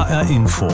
HR Info.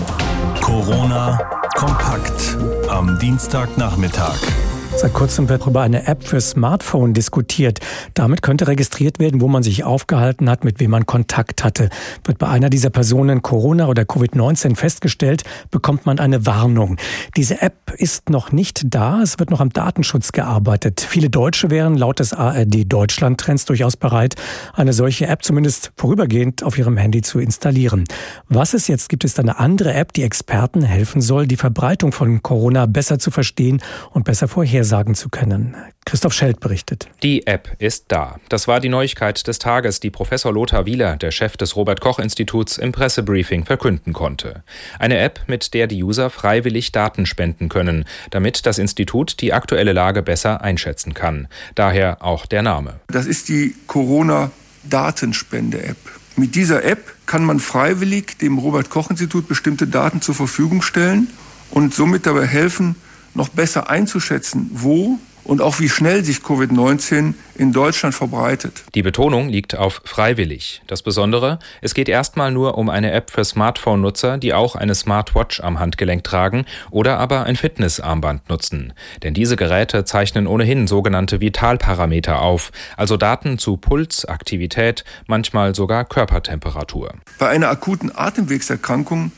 Corona kompakt am Dienstagnachmittag. Seit kurzem wird über eine App für Smartphone diskutiert. Damit könnte registriert werden, wo man sich aufgehalten hat, mit wem man Kontakt hatte. Wird bei einer dieser Personen Corona oder Covid-19 festgestellt, bekommt man eine Warnung. Diese App ist noch nicht da. Es wird noch am Datenschutz gearbeitet. Viele Deutsche wären laut des ARD Deutschland Trends durchaus bereit, eine solche App zumindest vorübergehend auf ihrem Handy zu installieren. Was es jetzt gibt, ist eine andere App, die Experten helfen soll, die Verbreitung von Corona besser zu verstehen und besser vorherzusagen vorhersagen zu können. Christoph Schelt berichtet. Die App ist da. Das war die Neuigkeit des Tages, die Professor Lothar Wieler, der Chef des Robert Koch Instituts, im Pressebriefing verkünden konnte. Eine App, mit der die User freiwillig Daten spenden können, damit das Institut die aktuelle Lage besser einschätzen kann. Daher auch der Name. Das ist die Corona-Datenspende-App. Mit dieser App kann man freiwillig dem Robert Koch Institut bestimmte Daten zur Verfügung stellen und somit dabei helfen, noch besser einzuschätzen, wo und auch wie schnell sich Covid-19 in Deutschland verbreitet. Die Betonung liegt auf freiwillig. Das Besondere, es geht erstmal nur um eine App für Smartphone-Nutzer, die auch eine Smartwatch am Handgelenk tragen oder aber ein Fitnessarmband nutzen. Denn diese Geräte zeichnen ohnehin sogenannte Vitalparameter auf, also Daten zu Puls, Aktivität, manchmal sogar Körpertemperatur. Bei einer akuten Atemwegserkrankung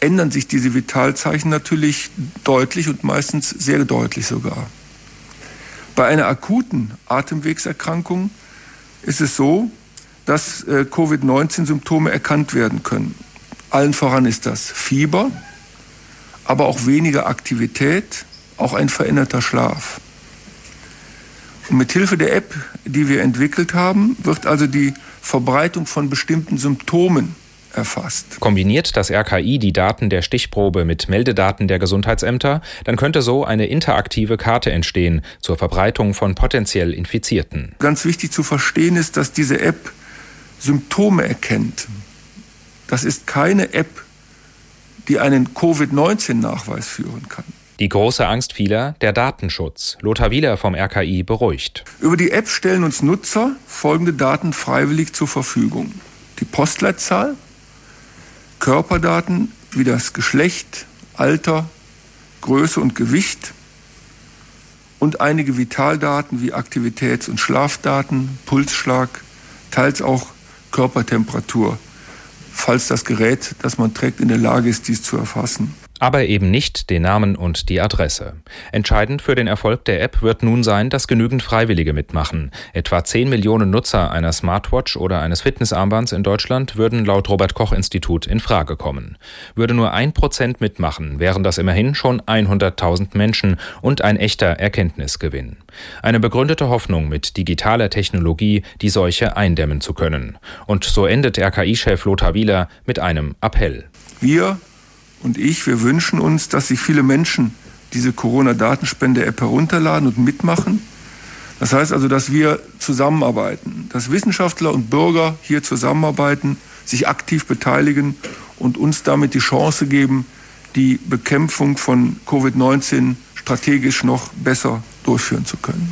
ändern sich diese Vitalzeichen natürlich deutlich und meistens sehr deutlich sogar. Bei einer akuten Atemwegserkrankung ist es so, dass äh, Covid-19-Symptome erkannt werden können. Allen voran ist das Fieber, aber auch weniger Aktivität, auch ein veränderter Schlaf. Und mit Hilfe der App, die wir entwickelt haben, wird also die Verbreitung von bestimmten Symptomen erfasst. Kombiniert das RKI die Daten der Stichprobe mit Meldedaten der Gesundheitsämter, dann könnte so eine interaktive Karte entstehen zur Verbreitung von potenziell Infizierten. Ganz wichtig zu verstehen ist, dass diese App Symptome erkennt. Das ist keine App, die einen Covid-19-Nachweis führen kann. Die große Angst vieler, der Datenschutz. Lothar Wieler vom RKI beruhigt. Über die App stellen uns Nutzer folgende Daten freiwillig zur Verfügung. Die Postleitzahl, Körperdaten wie das Geschlecht, Alter, Größe und Gewicht und einige Vitaldaten wie Aktivitäts- und Schlafdaten, Pulsschlag, teils auch Körpertemperatur, falls das Gerät, das man trägt, in der Lage ist, dies zu erfassen aber eben nicht den Namen und die Adresse. Entscheidend für den Erfolg der App wird nun sein, dass genügend Freiwillige mitmachen. Etwa 10 Millionen Nutzer einer Smartwatch oder eines Fitnessarmbands in Deutschland würden laut Robert Koch Institut in Frage kommen. Würde nur ein Prozent mitmachen, wären das immerhin schon 100.000 Menschen und ein echter Erkenntnisgewinn. Eine begründete Hoffnung, mit digitaler Technologie die Seuche eindämmen zu können. Und so endet RKI-Chef Lothar Wieler mit einem Appell. Wir und ich, wir wünschen uns, dass sich viele Menschen diese Corona-Datenspende-App herunterladen und mitmachen. Das heißt also, dass wir zusammenarbeiten, dass Wissenschaftler und Bürger hier zusammenarbeiten, sich aktiv beteiligen und uns damit die Chance geben, die Bekämpfung von Covid-19 strategisch noch besser durchführen zu können.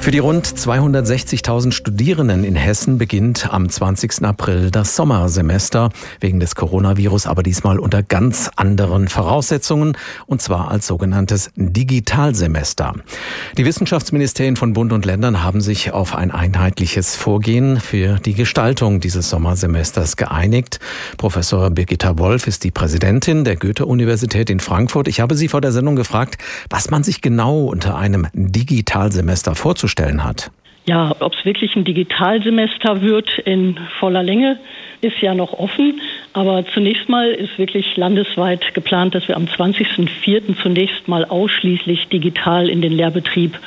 Für die rund 260.000 Studierenden in Hessen beginnt am 20. April das Sommersemester, wegen des Coronavirus aber diesmal unter ganz anderen Voraussetzungen, und zwar als sogenanntes Digitalsemester. Die Wissenschaftsministerien von Bund und Ländern haben sich auf ein einheitliches Vorgehen für die Gestaltung dieses Sommersemesters geeinigt. Professor Birgitta Wolf ist die Präsidentin der Goethe-Universität in Frankfurt. Ich habe Sie vor der Sendung gefragt, was man sich genau unter einem Digitalsemester vorzustellen vorzustellen hat. Ja, ob es wirklich ein Digitalsemester wird in voller Länge, ist ja noch offen. Aber zunächst mal ist wirklich landesweit geplant, dass wir am 20.04. zunächst mal ausschließlich digital in den Lehrbetrieb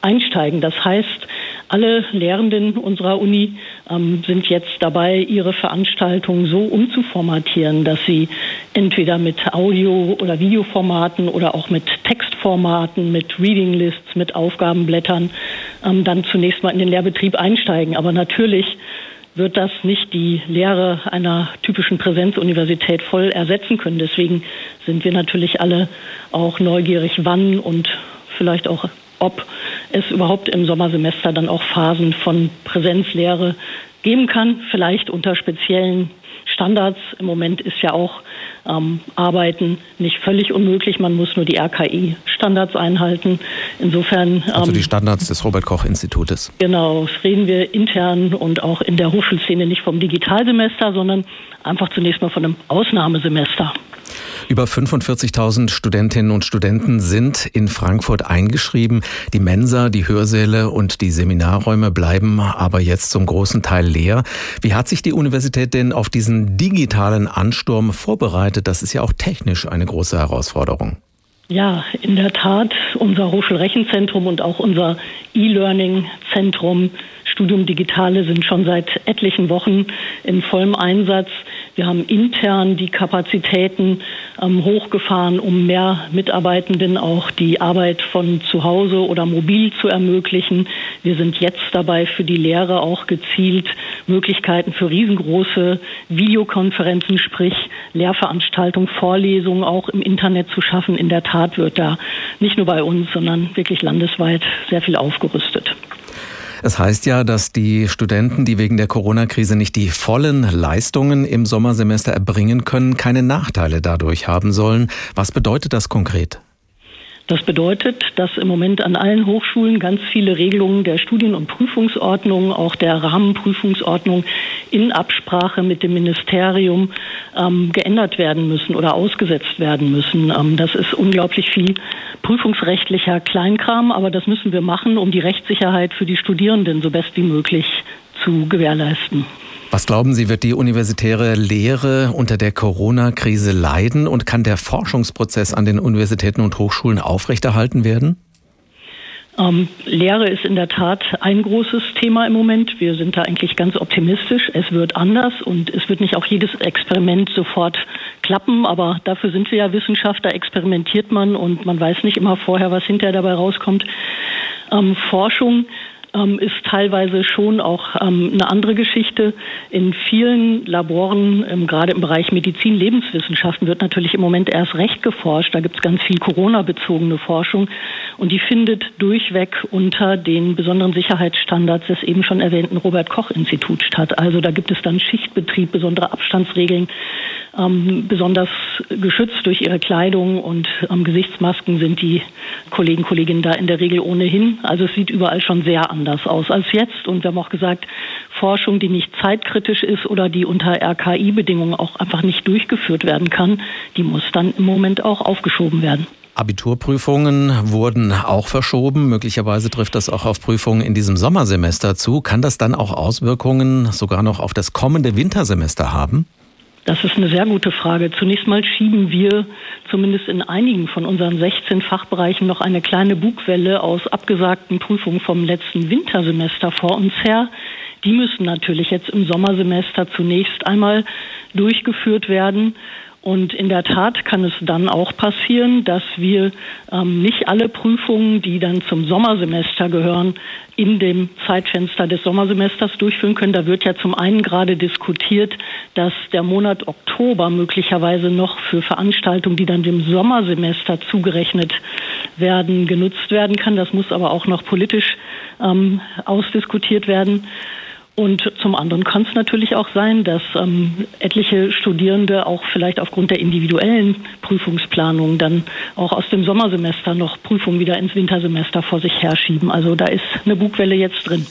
einsteigen. Das heißt, alle Lehrenden unserer Uni ähm, sind jetzt dabei, ihre Veranstaltungen so umzuformatieren, dass sie entweder mit Audio- oder Videoformaten oder auch mit Textformaten, mit Reading Lists, mit Aufgabenblättern ähm, dann zunächst mal in den Lehrbetrieb einsteigen. Aber natürlich wird das nicht die Lehre einer typischen Präsenzuniversität voll ersetzen können. Deswegen sind wir natürlich alle auch neugierig, wann und vielleicht auch ob es überhaupt im Sommersemester dann auch Phasen von Präsenzlehre geben kann, vielleicht unter speziellen Standards. Im Moment ist ja auch ähm, Arbeiten nicht völlig unmöglich. Man muss nur die RKI-Standards einhalten. Insofern. Ähm, also die Standards des Robert-Koch-Institutes. Genau, reden wir intern und auch in der Hochschulszene nicht vom Digitalsemester, sondern einfach zunächst mal von einem Ausnahmesemester. Über 45.000 Studentinnen und Studenten sind in Frankfurt eingeschrieben. Die Mensa, die Hörsäle und die Seminarräume bleiben aber jetzt zum großen Teil leer. Wie hat sich die Universität denn auf diesen digitalen Ansturm vorbereitet? Das ist ja auch technisch eine große Herausforderung. Ja, in der Tat, unser Hochschulrechenzentrum und auch unser E-Learning-Zentrum Studium Digitale sind schon seit etlichen Wochen in vollem Einsatz. Wir haben intern die Kapazitäten ähm, hochgefahren, um mehr Mitarbeitenden auch die Arbeit von zu Hause oder mobil zu ermöglichen. Wir sind jetzt dabei, für die Lehre auch gezielt Möglichkeiten für riesengroße Videokonferenzen, sprich Lehrveranstaltungen, Vorlesungen auch im Internet zu schaffen. In der Tat wird da nicht nur bei uns, sondern wirklich landesweit sehr viel aufgerüstet. Es heißt ja, dass die Studenten, die wegen der Corona-Krise nicht die vollen Leistungen im Sommersemester erbringen können, keine Nachteile dadurch haben sollen. Was bedeutet das konkret? Das bedeutet, dass im Moment an allen Hochschulen ganz viele Regelungen der Studien- und Prüfungsordnung, auch der Rahmenprüfungsordnung in Absprache mit dem Ministerium ähm, geändert werden müssen oder ausgesetzt werden müssen. Ähm, das ist unglaublich viel prüfungsrechtlicher Kleinkram, aber das müssen wir machen, um die Rechtssicherheit für die Studierenden so best wie möglich zu gewährleisten. Was glauben Sie, wird die universitäre Lehre unter der Corona-Krise leiden und kann der Forschungsprozess an den Universitäten und Hochschulen aufrechterhalten werden? Ähm, Lehre ist in der Tat ein großes Thema im Moment. Wir sind da eigentlich ganz optimistisch. Es wird anders und es wird nicht auch jedes Experiment sofort klappen, aber dafür sind wir ja Wissenschaftler, experimentiert man und man weiß nicht immer vorher, was hinterher dabei rauskommt. Ähm, Forschung ist teilweise schon auch ähm, eine andere Geschichte. In vielen Laboren, ähm, gerade im Bereich Medizin, Lebenswissenschaften, wird natürlich im Moment erst recht geforscht. Da gibt es ganz viel Corona-bezogene Forschung und die findet durchweg unter den besonderen Sicherheitsstandards des eben schon erwähnten Robert-Koch-Instituts statt. Also da gibt es dann Schichtbetrieb, besondere Abstandsregeln, ähm, besonders geschützt durch ihre Kleidung und ähm, Gesichtsmasken sind die Kollegen, Kolleginnen da in der Regel ohnehin. Also es sieht überall schon sehr anders aus als jetzt. Und wir haben auch gesagt, Forschung, die nicht zeitkritisch ist oder die unter RKI-Bedingungen auch einfach nicht durchgeführt werden kann, die muss dann im Moment auch aufgeschoben werden. Abiturprüfungen wurden auch verschoben. Möglicherweise trifft das auch auf Prüfungen in diesem Sommersemester zu. Kann das dann auch Auswirkungen sogar noch auf das kommende Wintersemester haben? Das ist eine sehr gute Frage. Zunächst mal schieben wir zumindest in einigen von unseren 16 Fachbereichen noch eine kleine Bugwelle aus abgesagten Prüfungen vom letzten Wintersemester vor uns her. Die müssen natürlich jetzt im Sommersemester zunächst einmal durchgeführt werden. Und in der Tat kann es dann auch passieren, dass wir ähm, nicht alle Prüfungen, die dann zum Sommersemester gehören, in dem Zeitfenster des Sommersemesters durchführen können. Da wird ja zum einen gerade diskutiert, dass der Monat Oktober möglicherweise noch für Veranstaltungen, die dann dem Sommersemester zugerechnet werden, genutzt werden kann. Das muss aber auch noch politisch ähm, ausdiskutiert werden. Und zum anderen kann es natürlich auch sein, dass ähm, etliche Studierende auch vielleicht aufgrund der individuellen Prüfungsplanung dann auch aus dem Sommersemester noch Prüfungen wieder ins Wintersemester vor sich herschieben. Also da ist eine Bugwelle jetzt drin.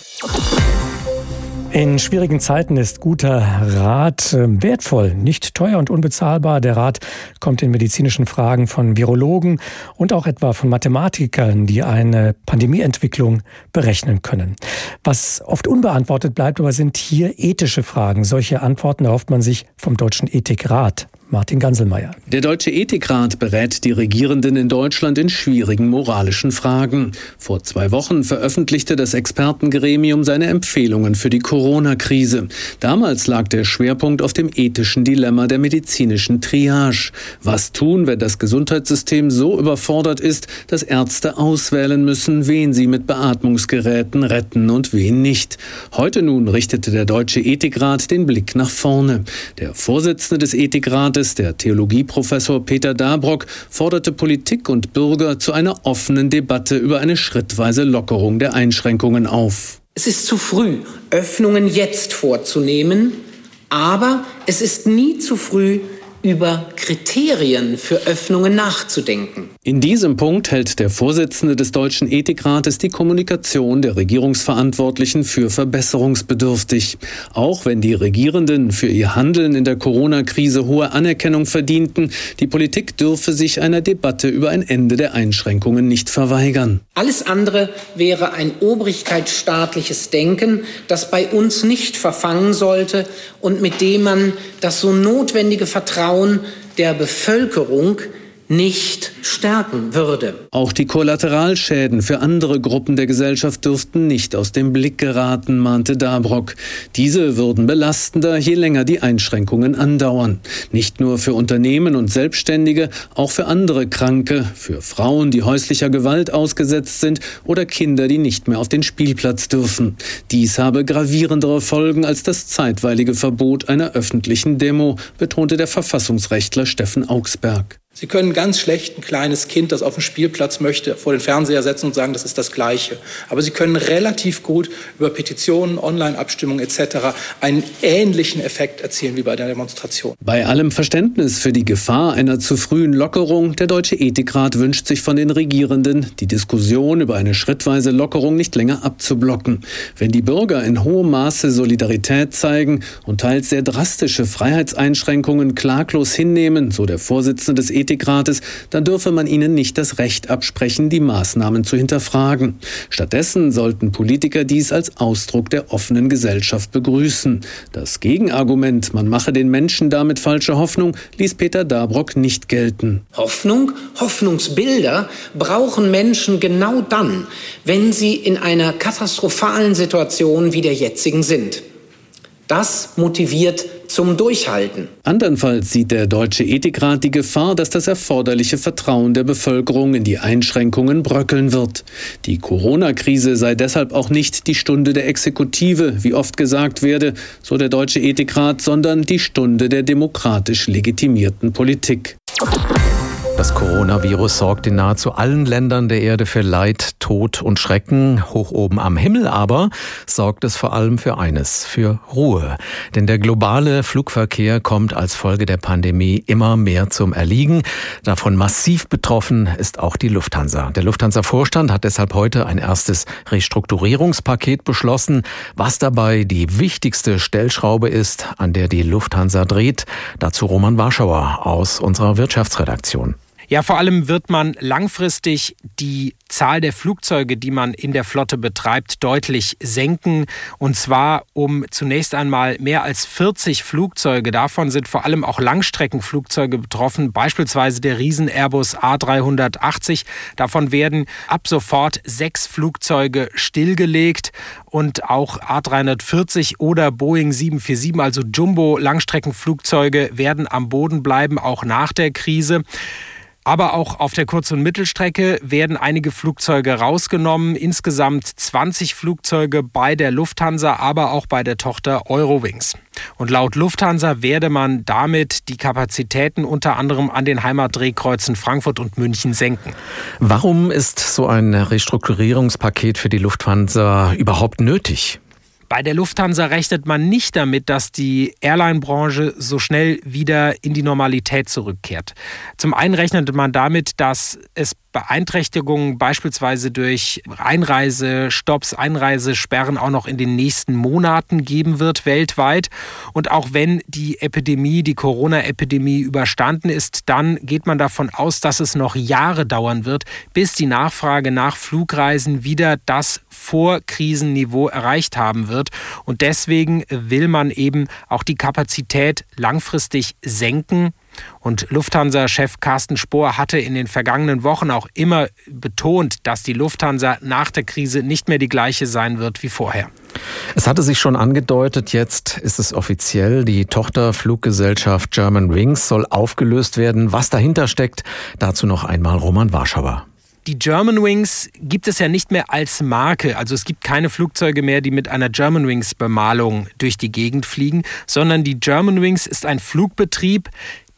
In schwierigen Zeiten ist guter Rat äh, wertvoll, nicht teuer und unbezahlbar. Der Rat kommt in medizinischen Fragen von Virologen und auch etwa von Mathematikern, die eine Pandemieentwicklung berechnen können. Was oft unbeantwortet bleibt, aber sind hier ethische Fragen. Solche Antworten erhofft man sich vom Deutschen Ethikrat. Martin Ganselmeier. Der Deutsche Ethikrat berät die Regierenden in Deutschland in schwierigen moralischen Fragen. Vor zwei Wochen veröffentlichte das Expertengremium seine Empfehlungen für die Corona-Krise. Damals lag der Schwerpunkt auf dem ethischen Dilemma der medizinischen Triage. Was tun, wenn das Gesundheitssystem so überfordert ist, dass Ärzte auswählen müssen, wen sie mit Beatmungsgeräten retten und wen nicht? Heute nun richtete der Deutsche Ethikrat den Blick nach vorne. Der Vorsitzende des Ethikrates Staates, der Theologieprofessor Peter Dabrock, forderte Politik und Bürger zu einer offenen Debatte über eine schrittweise Lockerung der Einschränkungen auf. Es ist zu früh, Öffnungen jetzt vorzunehmen Aber es ist nie zu früh, über Kriterien für Öffnungen nachzudenken. In diesem Punkt hält der Vorsitzende des Deutschen Ethikrates die Kommunikation der Regierungsverantwortlichen für verbesserungsbedürftig. Auch wenn die Regierenden für ihr Handeln in der Corona-Krise hohe Anerkennung verdienten, die Politik dürfe sich einer Debatte über ein Ende der Einschränkungen nicht verweigern. Alles andere wäre ein obrigkeitsstaatliches Denken, das bei uns nicht verfangen sollte und mit dem man das so notwendige Vertrauen der Bevölkerung nicht stärken würde. Auch die Kollateralschäden für andere Gruppen der Gesellschaft dürften nicht aus dem Blick geraten, mahnte Dabrock. Diese würden belastender, je länger die Einschränkungen andauern. Nicht nur für Unternehmen und Selbstständige, auch für andere Kranke, für Frauen, die häuslicher Gewalt ausgesetzt sind oder Kinder, die nicht mehr auf den Spielplatz dürfen. Dies habe gravierendere Folgen als das zeitweilige Verbot einer öffentlichen Demo, betonte der Verfassungsrechtler Steffen Augsberg. Sie können ganz schlecht ein kleines Kind, das auf dem Spielplatz möchte, vor den Fernseher setzen und sagen, das ist das Gleiche. Aber Sie können relativ gut über Petitionen, Online-Abstimmungen etc. einen ähnlichen Effekt erzielen wie bei der Demonstration. Bei allem Verständnis für die Gefahr einer zu frühen Lockerung, der Deutsche Ethikrat wünscht sich von den Regierenden, die Diskussion über eine schrittweise Lockerung nicht länger abzublocken. Wenn die Bürger in hohem Maße Solidarität zeigen und teils sehr drastische Freiheitseinschränkungen klaglos hinnehmen, so der Vorsitzende des Ethikrats, Ethikrates, dann dürfe man ihnen nicht das Recht absprechen, die Maßnahmen zu hinterfragen. Stattdessen sollten Politiker dies als Ausdruck der offenen Gesellschaft begrüßen. Das Gegenargument, man mache den Menschen damit falsche Hoffnung, ließ Peter Dabrock nicht gelten. Hoffnung, Hoffnungsbilder brauchen Menschen genau dann, wenn sie in einer katastrophalen Situation wie der jetzigen sind. Das motiviert zum Durchhalten. Andernfalls sieht der Deutsche Ethikrat die Gefahr, dass das erforderliche Vertrauen der Bevölkerung in die Einschränkungen bröckeln wird. Die Corona-Krise sei deshalb auch nicht die Stunde der Exekutive, wie oft gesagt werde, so der Deutsche Ethikrat, sondern die Stunde der demokratisch legitimierten Politik. Das Coronavirus sorgt in nahezu allen Ländern der Erde für Leid, Tod und Schrecken. Hoch oben am Himmel aber sorgt es vor allem für eines, für Ruhe. Denn der globale Flugverkehr kommt als Folge der Pandemie immer mehr zum Erliegen. Davon massiv betroffen ist auch die Lufthansa. Der Lufthansa-Vorstand hat deshalb heute ein erstes Restrukturierungspaket beschlossen. Was dabei die wichtigste Stellschraube ist, an der die Lufthansa dreht, dazu Roman Warschauer aus unserer Wirtschaftsredaktion. Ja, vor allem wird man langfristig die Zahl der Flugzeuge, die man in der Flotte betreibt, deutlich senken. Und zwar um zunächst einmal mehr als 40 Flugzeuge. Davon sind vor allem auch Langstreckenflugzeuge betroffen, beispielsweise der Riesen Airbus A380. Davon werden ab sofort sechs Flugzeuge stillgelegt und auch A340 oder Boeing 747, also Jumbo-Langstreckenflugzeuge, werden am Boden bleiben, auch nach der Krise. Aber auch auf der Kurz- und Mittelstrecke werden einige Flugzeuge rausgenommen. Insgesamt 20 Flugzeuge bei der Lufthansa, aber auch bei der Tochter Eurowings. Und laut Lufthansa werde man damit die Kapazitäten unter anderem an den Heimatdrehkreuzen Frankfurt und München senken. Warum ist so ein Restrukturierungspaket für die Lufthansa überhaupt nötig? Bei der Lufthansa rechnet man nicht damit, dass die Airline-Branche so schnell wieder in die Normalität zurückkehrt. Zum einen rechnet man damit, dass es Beeinträchtigungen beispielsweise durch Einreisestopps, Einreisesperren auch noch in den nächsten Monaten geben wird weltweit. Und auch wenn die Epidemie, die Corona-Epidemie überstanden ist, dann geht man davon aus, dass es noch Jahre dauern wird, bis die Nachfrage nach Flugreisen wieder das Vorkrisenniveau erreicht haben wird. Und deswegen will man eben auch die Kapazität langfristig senken und Lufthansa-Chef Carsten Spohr hatte in den vergangenen Wochen auch immer betont, dass die Lufthansa nach der Krise nicht mehr die gleiche sein wird wie vorher. Es hatte sich schon angedeutet, jetzt ist es offiziell, die Tochterfluggesellschaft German Wings soll aufgelöst werden. Was dahinter steckt, dazu noch einmal Roman Warschauer. Die German Wings gibt es ja nicht mehr als Marke. Also es gibt keine Flugzeuge mehr, die mit einer German Wings Bemalung durch die Gegend fliegen, sondern die German Wings ist ein Flugbetrieb,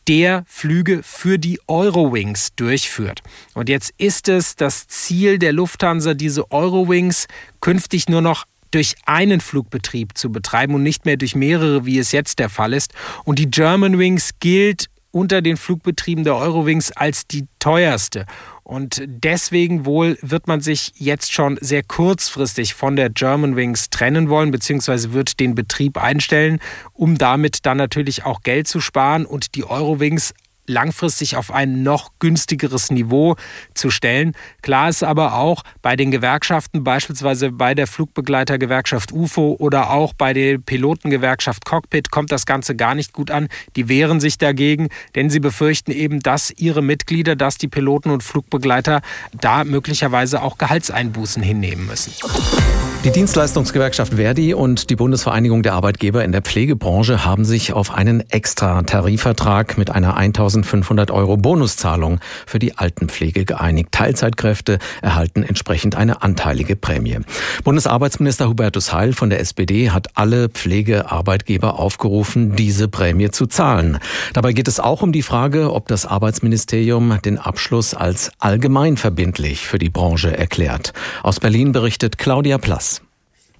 der Flüge für die Eurowings durchführt. Und jetzt ist es das Ziel der Lufthansa, diese Eurowings künftig nur noch durch einen Flugbetrieb zu betreiben und nicht mehr durch mehrere, wie es jetzt der Fall ist. Und die Germanwings gilt unter den Flugbetrieben der Eurowings als die teuerste. Und deswegen wohl wird man sich jetzt schon sehr kurzfristig von der Germanwings trennen wollen, beziehungsweise wird den Betrieb einstellen, um damit dann natürlich auch Geld zu sparen und die Eurowings langfristig auf ein noch günstigeres Niveau zu stellen. Klar ist aber auch bei den Gewerkschaften, beispielsweise bei der Flugbegleitergewerkschaft UFO oder auch bei der Pilotengewerkschaft Cockpit, kommt das Ganze gar nicht gut an. Die wehren sich dagegen, denn sie befürchten eben, dass ihre Mitglieder, dass die Piloten und Flugbegleiter da möglicherweise auch Gehaltseinbußen hinnehmen müssen. Die Dienstleistungsgewerkschaft Verdi und die Bundesvereinigung der Arbeitgeber in der Pflegebranche haben sich auf einen extra Tarifvertrag mit einer 1500 Euro Bonuszahlung für die Altenpflege geeinigt. Teilzeitkräfte erhalten entsprechend eine anteilige Prämie. Bundesarbeitsminister Hubertus Heil von der SPD hat alle Pflegearbeitgeber aufgerufen, diese Prämie zu zahlen. Dabei geht es auch um die Frage, ob das Arbeitsministerium den Abschluss als allgemeinverbindlich für die Branche erklärt. Aus Berlin berichtet Claudia Plass.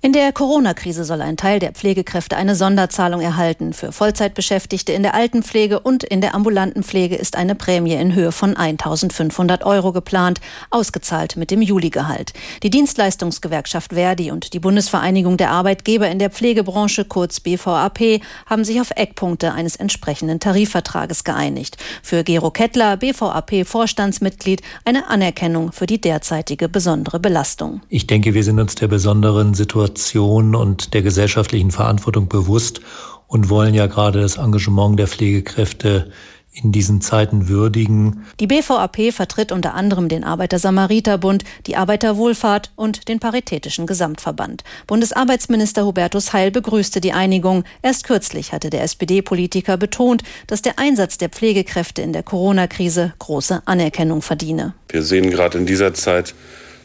In der Corona-Krise soll ein Teil der Pflegekräfte eine Sonderzahlung erhalten. Für Vollzeitbeschäftigte in der Altenpflege und in der ambulanten Pflege ist eine Prämie in Höhe von 1500 Euro geplant, ausgezahlt mit dem Juligehalt. Die Dienstleistungsgewerkschaft Verdi und die Bundesvereinigung der Arbeitgeber in der Pflegebranche, kurz BVAP, haben sich auf Eckpunkte eines entsprechenden Tarifvertrages geeinigt. Für Gero Kettler, BVAP-Vorstandsmitglied, eine Anerkennung für die derzeitige besondere Belastung. Ich denke, wir sind uns der besonderen Situation Situation und der gesellschaftlichen Verantwortung bewusst und wollen ja gerade das Engagement der Pflegekräfte in diesen Zeiten würdigen. Die BVAP vertritt unter anderem den Arbeiter-Samariter-Bund, die Arbeiterwohlfahrt und den Paritätischen Gesamtverband. Bundesarbeitsminister Hubertus Heil begrüßte die Einigung. Erst kürzlich hatte der SPD-Politiker betont, dass der Einsatz der Pflegekräfte in der Corona-Krise große Anerkennung verdiene. Wir sehen gerade in dieser Zeit,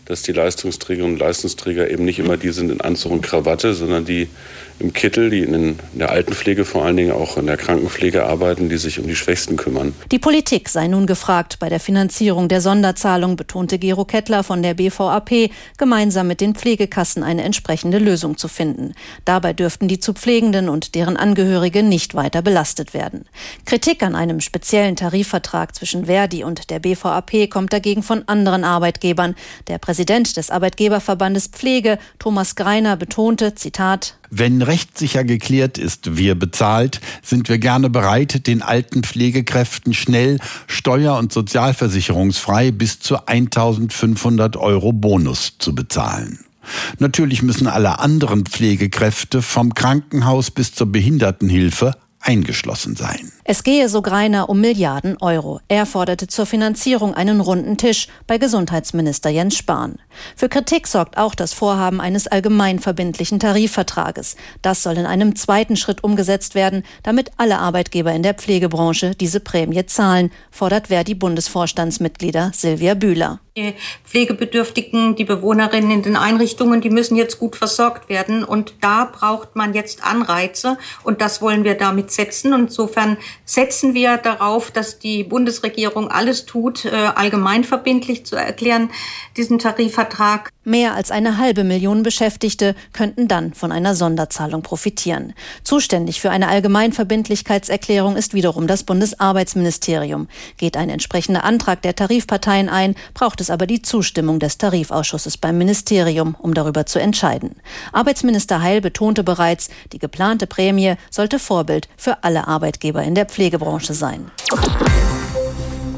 dass die Leistungsträgerinnen und Leistungsträger eben nicht immer die sind in Anzug und Krawatte, sondern die im Kittel, die in der Altenpflege vor allen Dingen auch in der Krankenpflege arbeiten, die sich um die Schwächsten kümmern. Die Politik sei nun gefragt bei der Finanzierung der Sonderzahlung, betonte Gero Kettler von der BVAP, gemeinsam mit den Pflegekassen eine entsprechende Lösung zu finden. Dabei dürften die zu Pflegenden und deren Angehörige nicht weiter belastet werden. Kritik an einem speziellen Tarifvertrag zwischen Verdi und der BVAP kommt dagegen von anderen Arbeitgebern. Der Präsident des Arbeitgeberverbandes Pflege, Thomas Greiner, betonte, Zitat, wenn rechtssicher geklärt ist, wer bezahlt, sind wir gerne bereit, den alten Pflegekräften schnell steuer- und sozialversicherungsfrei bis zu 1500 Euro Bonus zu bezahlen. Natürlich müssen alle anderen Pflegekräfte vom Krankenhaus bis zur Behindertenhilfe eingeschlossen sein. Es gehe so Greiner um Milliarden Euro. Er forderte zur Finanzierung einen runden Tisch bei Gesundheitsminister Jens Spahn. Für Kritik sorgt auch das Vorhaben eines allgemeinverbindlichen Tarifvertrages. Das soll in einem zweiten Schritt umgesetzt werden, damit alle Arbeitgeber in der Pflegebranche diese Prämie zahlen, fordert Verdi Bundesvorstandsmitglieder Silvia Bühler. Die Pflegebedürftigen, die Bewohnerinnen in den Einrichtungen, die müssen jetzt gut versorgt werden. Und da braucht man jetzt Anreize. Und das wollen wir damit setzen. Und insofern setzen wir darauf, dass die Bundesregierung alles tut, äh, allgemeinverbindlich zu erklären, diesen Tarifvertrag. Mehr als eine halbe Million Beschäftigte könnten dann von einer Sonderzahlung profitieren. Zuständig für eine Allgemeinverbindlichkeitserklärung ist wiederum das Bundesarbeitsministerium. Geht ein entsprechender Antrag der Tarifparteien ein, braucht es aber die Zustimmung des Tarifausschusses beim Ministerium, um darüber zu entscheiden. Arbeitsminister Heil betonte bereits, die geplante Prämie sollte Vorbild für alle Arbeitgeber in der Pflegebranche sein.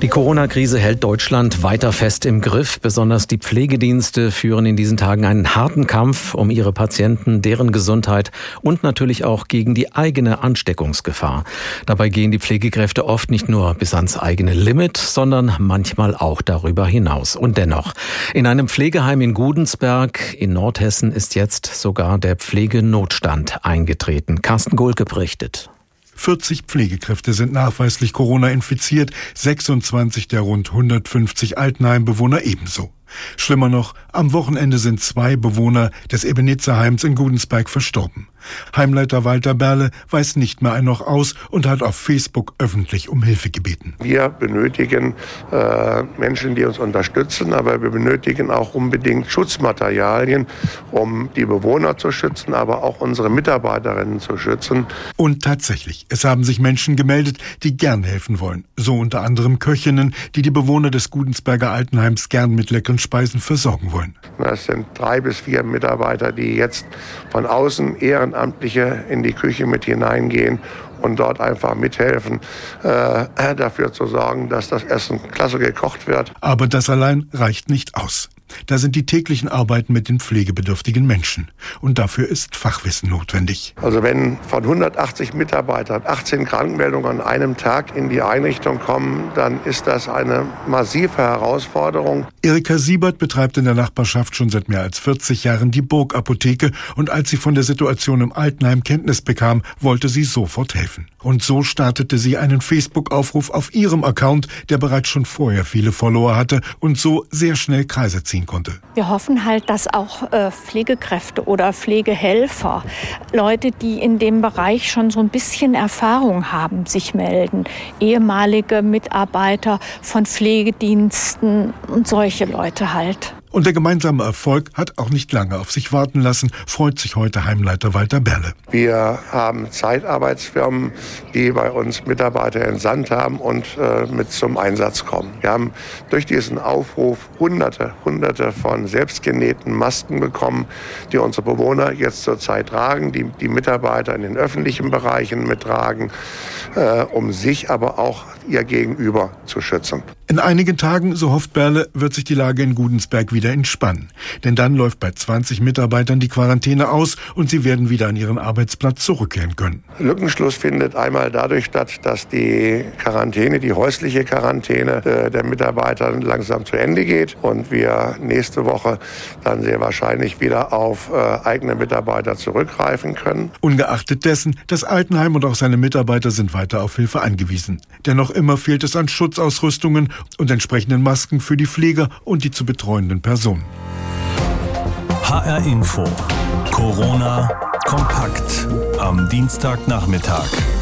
Die Corona-Krise hält Deutschland weiter fest im Griff. Besonders die Pflegedienste führen in diesen Tagen einen harten Kampf um ihre Patienten, deren Gesundheit und natürlich auch gegen die eigene Ansteckungsgefahr. Dabei gehen die Pflegekräfte oft nicht nur bis ans eigene Limit, sondern manchmal auch darüber hinaus. Und dennoch, in einem Pflegeheim in Gudensberg in Nordhessen ist jetzt sogar der Pflegenotstand eingetreten. Carsten Gohlke berichtet. 40 Pflegekräfte sind nachweislich Corona infiziert, 26 der rund 150 Altenheimbewohner ebenso. Schlimmer noch, am Wochenende sind zwei Bewohner des Ebenezer-Heims in Gudensberg verstorben. Heimleiter Walter Berle weiß nicht mehr ein noch aus und hat auf Facebook öffentlich um Hilfe gebeten. Wir benötigen äh, Menschen, die uns unterstützen, aber wir benötigen auch unbedingt Schutzmaterialien, um die Bewohner zu schützen, aber auch unsere Mitarbeiterinnen zu schützen. Und tatsächlich, es haben sich Menschen gemeldet, die gern helfen wollen. So unter anderem Köchinnen, die die Bewohner des Gudensberger Altenheims gern mit leckeren Speisen versorgen wollen. Das sind drei bis vier Mitarbeiter, die jetzt von außen Ehrenamtliche in die Küche mit hineingehen und dort einfach mithelfen, äh, dafür zu sorgen, dass das Essen klasse gekocht wird. Aber das allein reicht nicht aus. Da sind die täglichen Arbeiten mit den pflegebedürftigen Menschen. Und dafür ist Fachwissen notwendig. Also wenn von 180 Mitarbeitern 18 Krankmeldungen an einem Tag in die Einrichtung kommen, dann ist das eine massive Herausforderung. Erika Siebert betreibt in der Nachbarschaft schon seit mehr als 40 Jahren die Burgapotheke und als sie von der Situation im Altenheim Kenntnis bekam, wollte sie sofort helfen. Und so startete sie einen Facebook-Aufruf auf ihrem Account, der bereits schon vorher viele Follower hatte und so sehr schnell Kreise ziehen konnte. Wir hoffen halt, dass auch äh, Pflegekräfte oder Pflegehelfer, Leute, die in dem Bereich schon so ein bisschen Erfahrung haben, sich melden. Ehemalige Mitarbeiter von Pflegediensten und solche Leute halt. Und der gemeinsame Erfolg hat auch nicht lange auf sich warten lassen, freut sich heute Heimleiter Walter Berle. Wir haben Zeitarbeitsfirmen, die bei uns Mitarbeiter entsandt haben und äh, mit zum Einsatz kommen. Wir haben durch diesen Aufruf hunderte, hunderte von selbstgenähten Masken bekommen, die unsere Bewohner jetzt zurzeit tragen, die die Mitarbeiter in den öffentlichen Bereichen mittragen, äh, um sich aber auch ihr Gegenüber zu schützen. In einigen Tagen, so hofft Berle, wird sich die Lage in Gudensberg wieder entspannen. Denn dann läuft bei 20 Mitarbeitern die Quarantäne aus und sie werden wieder an ihren Arbeitsplatz zurückkehren können. Lückenschluss findet einmal dadurch statt, dass die Quarantäne, die häusliche Quarantäne äh, der Mitarbeiter langsam zu Ende geht und wir nächste Woche dann sehr wahrscheinlich wieder auf äh, eigene Mitarbeiter zurückgreifen können. Ungeachtet dessen, das Altenheim und auch seine Mitarbeiter sind weiter auf Hilfe angewiesen. Dennoch immer fehlt es an Schutzausrüstungen und entsprechenden Masken für die Pfleger und die zu betreuenden Personen. HR Info. Corona kompakt am Dienstagnachmittag.